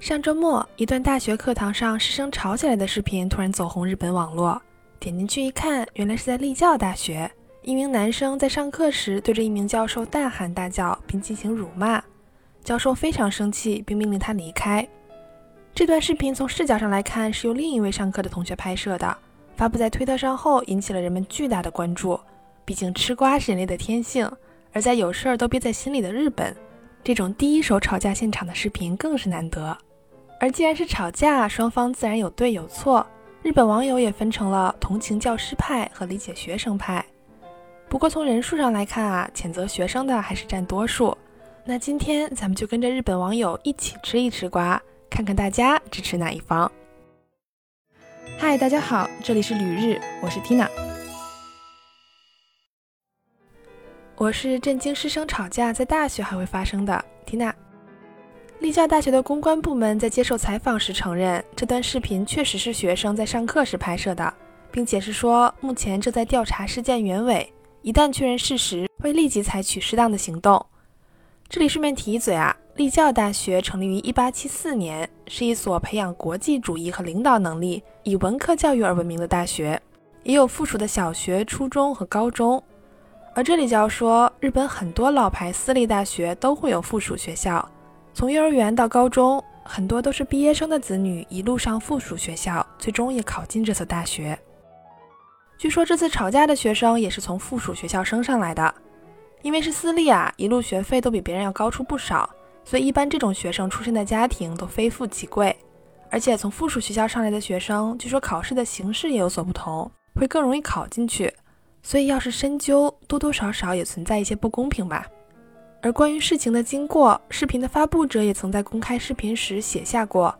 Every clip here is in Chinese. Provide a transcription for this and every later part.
上周末，一段大学课堂上师生吵起来的视频突然走红日本网络。点进去一看，原来是在立教大学，一名男生在上课时对着一名教授大喊大叫，并进行辱骂。教授非常生气，并命令他离开。这段视频从视角上来看是由另一位上课的同学拍摄的，发布在推特上后引起了人们巨大的关注。毕竟吃瓜是人类的天性，而在有事儿都憋在心里的日本，这种第一手吵架现场的视频更是难得。而既然是吵架，双方自然有对有错。日本网友也分成了同情教师派和理解学生派。不过从人数上来看啊，谴责学生的还是占多数。那今天咱们就跟着日本网友一起吃一吃瓜，看看大家支持哪一方。嗨，大家好，这里是旅日，我是 Tina。我是震惊师生吵架在大学还会发生的 Tina。立教大学的公关部门在接受采访时承认，这段视频确实是学生在上课时拍摄的，并解释说，目前正在调查事件原委，一旦确认事实，会立即采取适当的行动。这里顺便提一嘴啊，立教大学成立于1874年，是一所培养国际主义和领导能力、以文科教育而闻名的大学，也有附属的小学、初中和高中。而这里就要说，日本很多老牌私立大学都会有附属学校。从幼儿园到高中，很多都是毕业生的子女一路上附属学校，最终也考进这所大学。据说这次吵架的学生也是从附属学校升上来的，因为是私立啊，一路学费都比别人要高出不少，所以一般这种学生出身的家庭都非富即贵。而且从附属学校上来的学生，据说考试的形式也有所不同，会更容易考进去。所以要是深究，多多少少也存在一些不公平吧。而关于事情的经过，视频的发布者也曾在公开视频时写下过。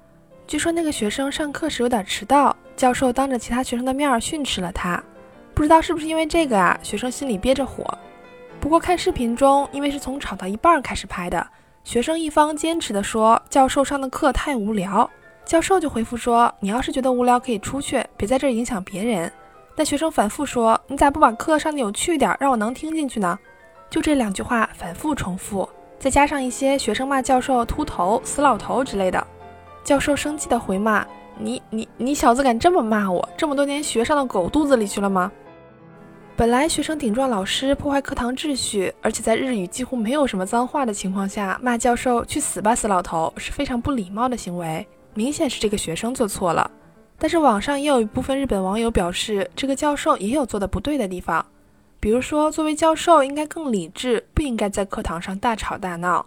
据说那个学生上课时有点迟到，教授当着其他学生的面训斥了他。不知道是不是因为这个啊，学生心里憋着火。不过看视频中，因为是从吵到一半开始拍的，学生一方坚持的说教授上的课太无聊，教授就回复说你要是觉得无聊可以出去，别在这影响别人。但学生反复说你咋不把课上的有趣点，让我能听进去呢？就这两句话反复重复，再加上一些学生骂教授秃头、死老头之类的，教授生气的回骂：“你你你小子敢这么骂我？这么多年学上到狗肚子里去了吗？”本来学生顶撞老师、破坏课堂秩序，而且在日语几乎没有什么脏话的情况下骂教授去死吧死老头，是非常不礼貌的行为，明显是这个学生做错了。但是网上也有一部分日本网友表示，这个教授也有做的不对的地方。比如说，作为教授应该更理智，不应该在课堂上大吵大闹，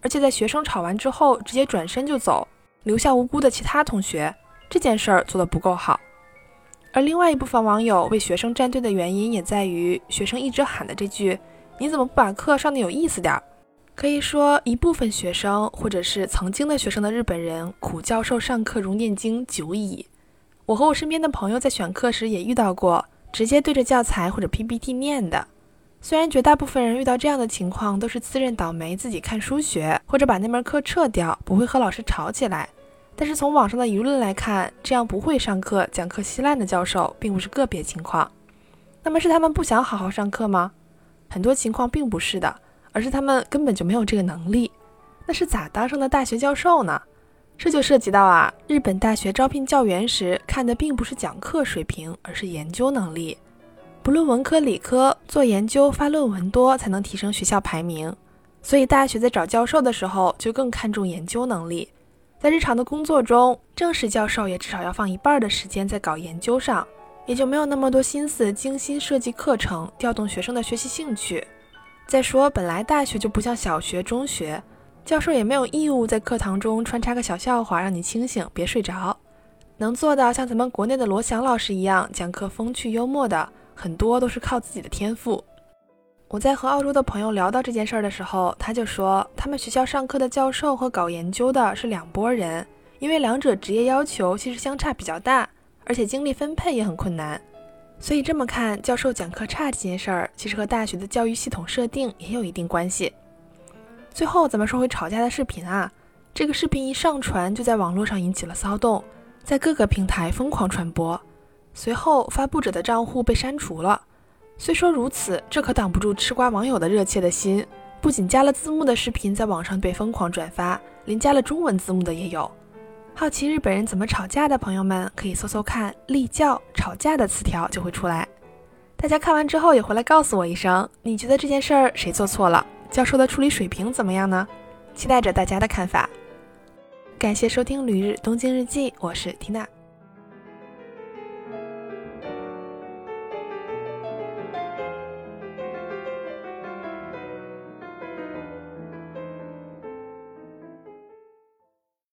而且在学生吵完之后直接转身就走，留下无辜的其他同学，这件事儿做得不够好。而另外一部分网友为学生站队的原因也在于学生一直喊的这句“你怎么不把课上的有意思点儿”。可以说，一部分学生或者是曾经的学生的日本人苦教授上课如念经久矣。我和我身边的朋友在选课时也遇到过。直接对着教材或者 PPT 念的，虽然绝大部分人遇到这样的情况都是自认倒霉，自己看书学，或者把那门课撤掉，不会和老师吵起来。但是从网上的舆论来看，这样不会上课、讲课稀烂的教授并不是个别情况。那么是他们不想好好上课吗？很多情况并不是的，而是他们根本就没有这个能力。那是咋当上的大学教授呢？这就涉及到啊，日本大学招聘教员时看的并不是讲课水平，而是研究能力。不论文科理科，做研究发论文多才能提升学校排名。所以大学在找教授的时候就更看重研究能力。在日常的工作中，正式教授也至少要放一半的时间在搞研究上，也就没有那么多心思精心设计课程，调动学生的学习兴趣。再说，本来大学就不像小学、中学。教授也没有义务在课堂中穿插个小笑话让你清醒别睡着，能做到像咱们国内的罗翔老师一样讲课风趣幽默的，很多都是靠自己的天赋。我在和澳洲的朋友聊到这件事儿的时候，他就说他们学校上课的教授和搞研究的是两拨人，因为两者职业要求其实相差比较大，而且精力分配也很困难。所以这么看，教授讲课差这件事儿，其实和大学的教育系统设定也有一定关系。最后，咱们说回吵架的视频啊。这个视频一上传，就在网络上引起了骚动，在各个平台疯狂传播。随后，发布者的账户被删除了。虽说如此，这可挡不住吃瓜网友的热切的心。不仅加了字幕的视频在网上被疯狂转发，连加了中文字幕的也有。好奇日本人怎么吵架的朋友们，可以搜搜看“立教吵架”的词条就会出来。大家看完之后也回来告诉我一声，你觉得这件事儿谁做错了？教授的处理水平怎么样呢？期待着大家的看法。感谢收听《旅日东京日记》，我是缇娜。